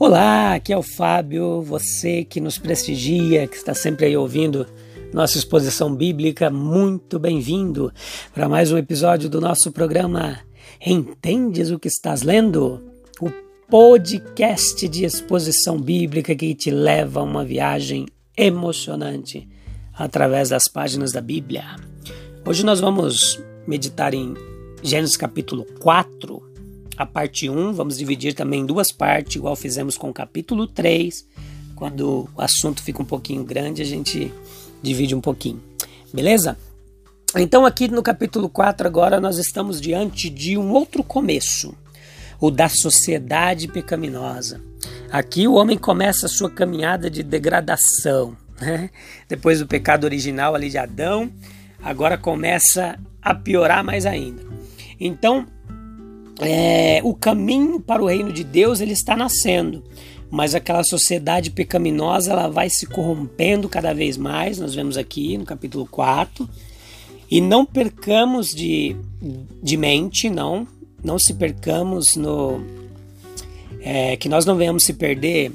Olá, aqui é o Fábio, você que nos prestigia, que está sempre aí ouvindo nossa exposição bíblica, muito bem-vindo para mais um episódio do nosso programa Entendes o que estás lendo? O podcast de exposição bíblica que te leva a uma viagem emocionante através das páginas da Bíblia. Hoje nós vamos meditar em Gênesis capítulo 4, a parte 1, vamos dividir também em duas partes, igual fizemos com o capítulo 3. Quando o assunto fica um pouquinho grande, a gente divide um pouquinho. Beleza? Então, aqui no capítulo 4, agora nós estamos diante de um outro começo, o da sociedade pecaminosa. Aqui o homem começa a sua caminhada de degradação. Né? Depois do pecado original ali de Adão, agora começa a piorar mais ainda. Então, é, o caminho para o reino de Deus ele está nascendo, mas aquela sociedade pecaminosa ela vai se corrompendo cada vez mais. Nós vemos aqui no capítulo 4. E não percamos de, de mente, não, não se percamos no. É, que nós não venhamos se perder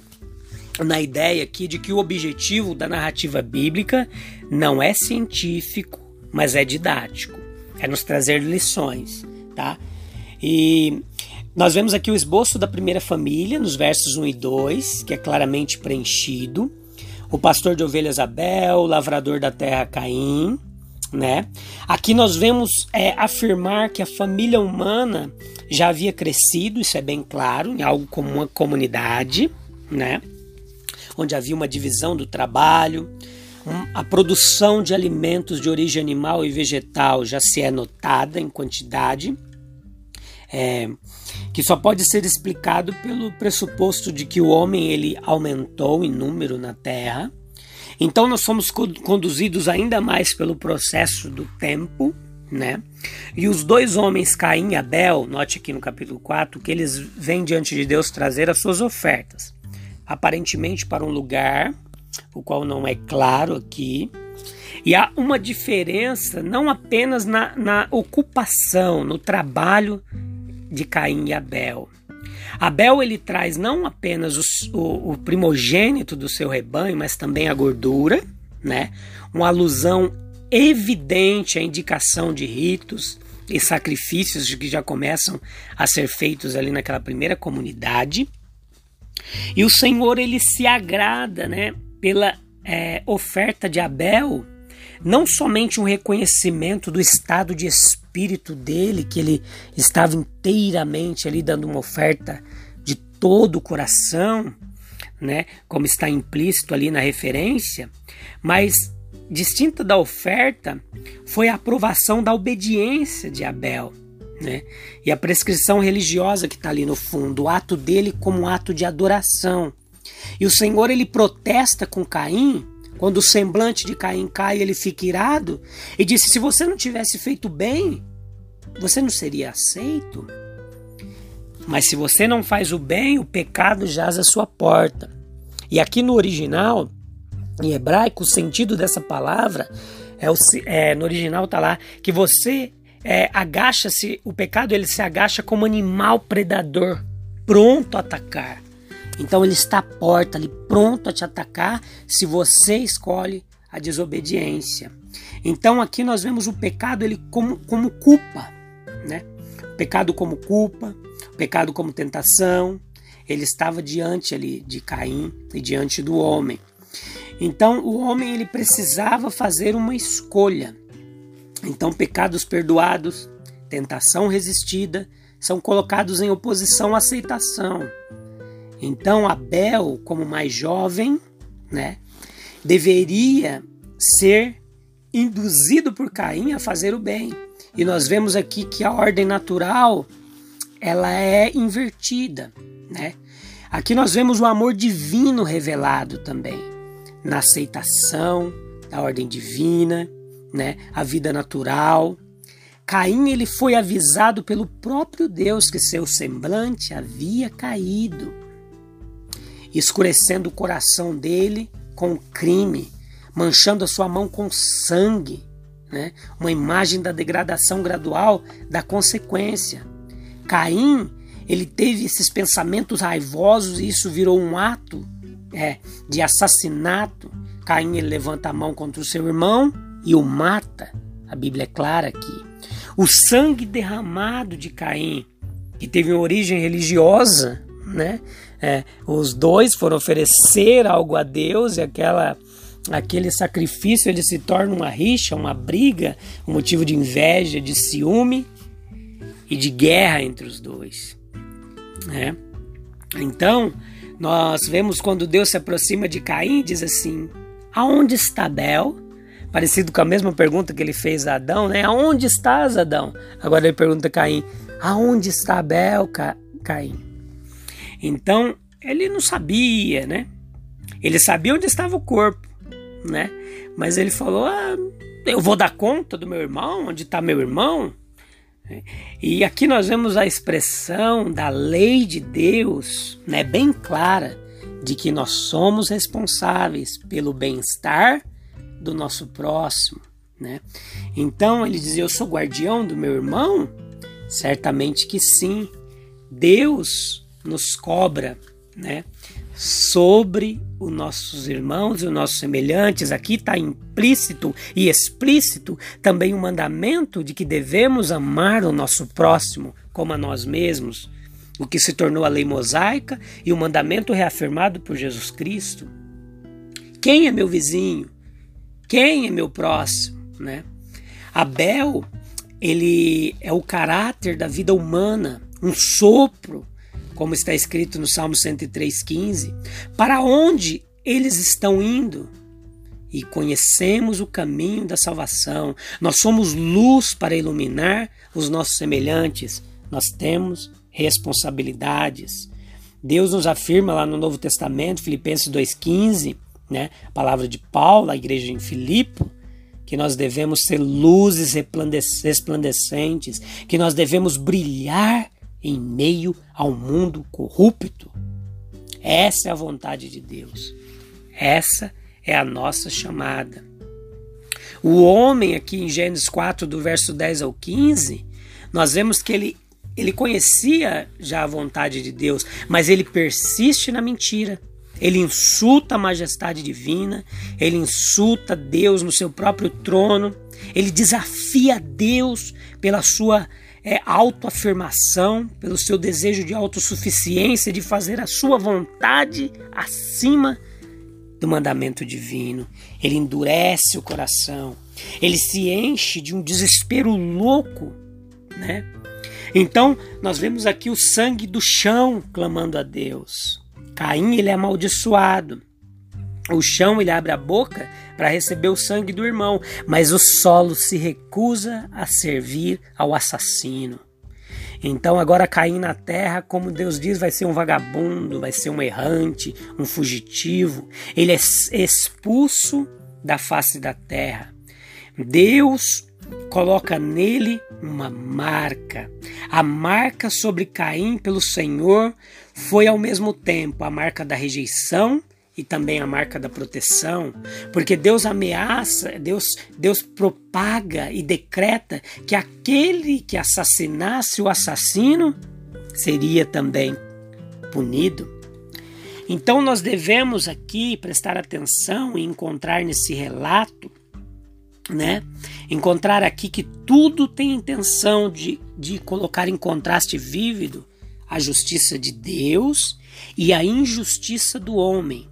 na ideia aqui de que o objetivo da narrativa bíblica não é científico, mas é didático, é nos trazer lições, tá? E nós vemos aqui o esboço da primeira família, nos versos 1 e 2, que é claramente preenchido. O pastor de ovelhas Abel, o lavrador da terra Caim, né? Aqui nós vemos é, afirmar que a família humana já havia crescido, isso é bem claro, em algo como uma comunidade, né? Onde havia uma divisão do trabalho, a produção de alimentos de origem animal e vegetal já se é notada em quantidade é, que só pode ser explicado pelo pressuposto de que o homem ele aumentou em número na Terra. Então nós somos conduzidos ainda mais pelo processo do tempo, né? E os dois homens, Caim e Abel, note aqui no capítulo 4, que eles vêm diante de Deus trazer as suas ofertas, aparentemente para um lugar, o qual não é claro aqui. E há uma diferença não apenas na, na ocupação, no trabalho de Caim e Abel. Abel ele traz não apenas o, o, primogênito do seu rebanho, mas também a gordura, né? Uma alusão evidente à indicação de ritos e sacrifícios que já começam a ser feitos ali naquela primeira comunidade. E o Senhor ele se agrada, né, pela é, oferta de Abel não somente um reconhecimento do estado de espírito dele, que ele estava inteiramente ali dando uma oferta de todo o coração, né, como está implícito ali na referência, mas distinta da oferta foi a aprovação da obediência de Abel. Né? E a prescrição religiosa que está ali no fundo, o ato dele como um ato de adoração. E o Senhor ele protesta com Caim quando o semblante de Caim cai, ele fica irado e disse: Se você não tivesse feito bem, você não seria aceito. Mas se você não faz o bem, o pecado jaz à sua porta. E aqui no original, em hebraico, o sentido dessa palavra é, o, é no original está lá que você é, agacha-se, o pecado ele se agacha como animal predador, pronto a atacar. Então ele está à porta, ali pronto a te atacar se você escolhe a desobediência. Então aqui nós vemos o pecado ele como, como culpa, né? Pecado como culpa, pecado como tentação. Ele estava diante ali de Caim e diante do homem. Então o homem ele precisava fazer uma escolha. Então pecados perdoados, tentação resistida, são colocados em oposição à aceitação. Então Abel, como mais jovem, né, deveria ser induzido por Caim a fazer o bem. E nós vemos aqui que a ordem natural ela é invertida, né? Aqui nós vemos o amor divino revelado também, na aceitação da ordem divina, né? A vida natural. Caim ele foi avisado pelo próprio Deus que seu semblante havia caído, escurecendo o coração dele com crime, manchando a sua mão com sangue, né? uma imagem da degradação gradual da consequência. Caim ele teve esses pensamentos raivosos e isso virou um ato é, de assassinato. Caim ele levanta a mão contra o seu irmão e o mata. A Bíblia é clara aqui. O sangue derramado de Caim, que teve uma origem religiosa, né? É, os dois foram oferecer algo a Deus e aquela aquele sacrifício ele se torna uma rixa, uma briga, um motivo de inveja, de ciúme e de guerra entre os dois. Né? Então, nós vemos quando Deus se aproxima de Caim diz assim: Aonde está Abel? Parecido com a mesma pergunta que ele fez a Adão, né? Aonde estás, Adão? Agora ele pergunta a Caim: Aonde está Abel, Ca Caim? Então, ele não sabia, né? Ele sabia onde estava o corpo, né? Mas ele falou: ah, Eu vou dar conta do meu irmão, onde está meu irmão? E aqui nós vemos a expressão da lei de Deus, né, bem clara, de que nós somos responsáveis pelo bem-estar do nosso próximo. Né? Então ele diz: Eu sou guardião do meu irmão? Certamente que sim. Deus nos cobra né, sobre os nossos irmãos e os nossos semelhantes. Aqui está implícito e explícito também o mandamento de que devemos amar o nosso próximo como a nós mesmos, o que se tornou a lei mosaica e o mandamento reafirmado por Jesus Cristo. Quem é meu vizinho? Quem é meu próximo? Né? Abel, ele é o caráter da vida humana, um sopro como está escrito no Salmo 103,15, para onde eles estão indo? E conhecemos o caminho da salvação. Nós somos luz para iluminar os nossos semelhantes. Nós temos responsabilidades. Deus nos afirma lá no Novo Testamento, Filipenses 2,15, né, a palavra de Paulo, a igreja em Filipe, que nós devemos ser luzes resplandecentes, que nós devemos brilhar em meio ao mundo corrupto. Essa é a vontade de Deus. Essa é a nossa chamada. O homem, aqui em Gênesis 4, do verso 10 ao 15, nós vemos que ele, ele conhecia já a vontade de Deus, mas ele persiste na mentira. Ele insulta a majestade divina, ele insulta Deus no seu próprio trono, ele desafia Deus pela sua é, autoafirmação, pelo seu desejo de autossuficiência, de fazer a sua vontade acima do mandamento divino. Ele endurece o coração, ele se enche de um desespero louco, né? Então, nós vemos aqui o sangue do chão clamando a Deus. Caim, ele é amaldiçoado. O chão, ele abre a boca para receber o sangue do irmão, mas o solo se recusa a servir ao assassino. Então agora Caim na terra, como Deus diz, vai ser um vagabundo, vai ser um errante, um fugitivo. Ele é expulso da face da terra. Deus coloca nele uma marca. A marca sobre Caim pelo Senhor foi ao mesmo tempo a marca da rejeição e também a marca da proteção, porque Deus ameaça, Deus, Deus propaga e decreta que aquele que assassinasse o assassino seria também punido. Então nós devemos aqui prestar atenção e encontrar nesse relato, né? Encontrar aqui que tudo tem intenção de, de colocar em contraste vívido a justiça de Deus e a injustiça do homem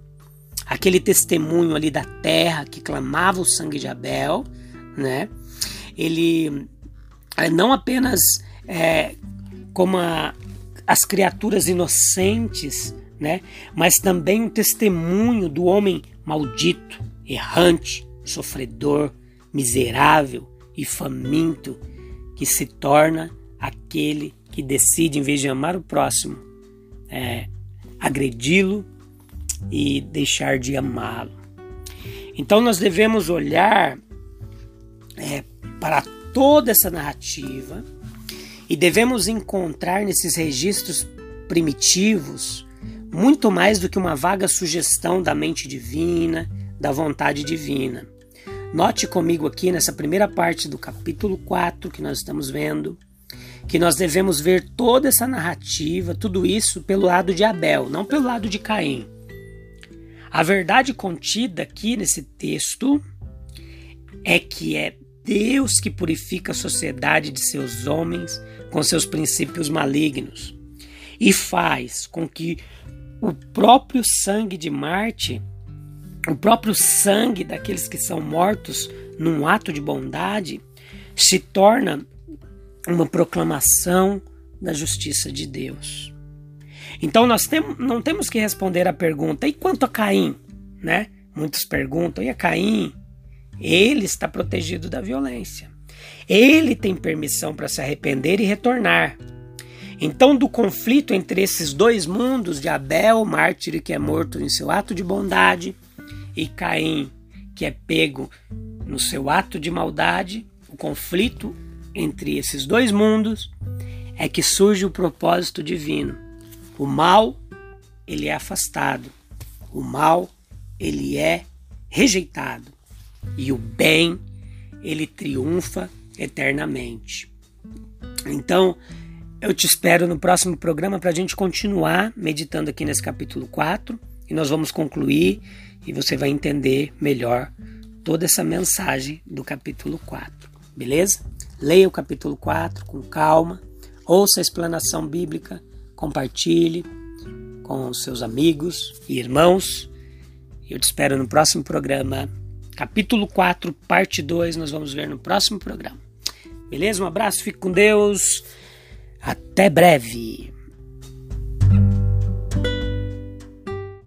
aquele testemunho ali da terra que clamava o sangue de Abel, né? Ele é, não apenas é, como a, as criaturas inocentes, né? Mas também um testemunho do homem maldito, errante, sofredor, miserável e faminto que se torna aquele que decide, em vez de amar o próximo, é, agredi-lo e deixar de amá-lo. Então nós devemos olhar é, para toda essa narrativa e devemos encontrar nesses registros primitivos muito mais do que uma vaga sugestão da mente divina, da vontade divina. Note comigo aqui nessa primeira parte do capítulo 4 que nós estamos vendo, que nós devemos ver toda essa narrativa, tudo isso pelo lado de Abel, não pelo lado de Caim. A verdade contida aqui nesse texto é que é Deus que purifica a sociedade de seus homens com seus princípios malignos e faz com que o próprio sangue de Marte, o próprio sangue daqueles que são mortos num ato de bondade, se torna uma proclamação da justiça de Deus. Então nós tem, não temos que responder a pergunta: e quanto a Caim? Né? Muitos perguntam: e a Caim? Ele está protegido da violência. Ele tem permissão para se arrepender e retornar. Então, do conflito entre esses dois mundos, de Abel, mártir que é morto em seu ato de bondade, e Caim, que é pego no seu ato de maldade, o conflito entre esses dois mundos é que surge o propósito divino. O mal, ele é afastado. O mal, ele é rejeitado. E o bem, ele triunfa eternamente. Então, eu te espero no próximo programa para a gente continuar meditando aqui nesse capítulo 4 e nós vamos concluir e você vai entender melhor toda essa mensagem do capítulo 4, beleza? Leia o capítulo 4 com calma, ouça a explanação bíblica, compartilhe com seus amigos e irmãos. Eu te espero no próximo programa, capítulo 4, parte 2, nós vamos ver no próximo programa. Beleza? Um abraço, fique com Deus. Até breve.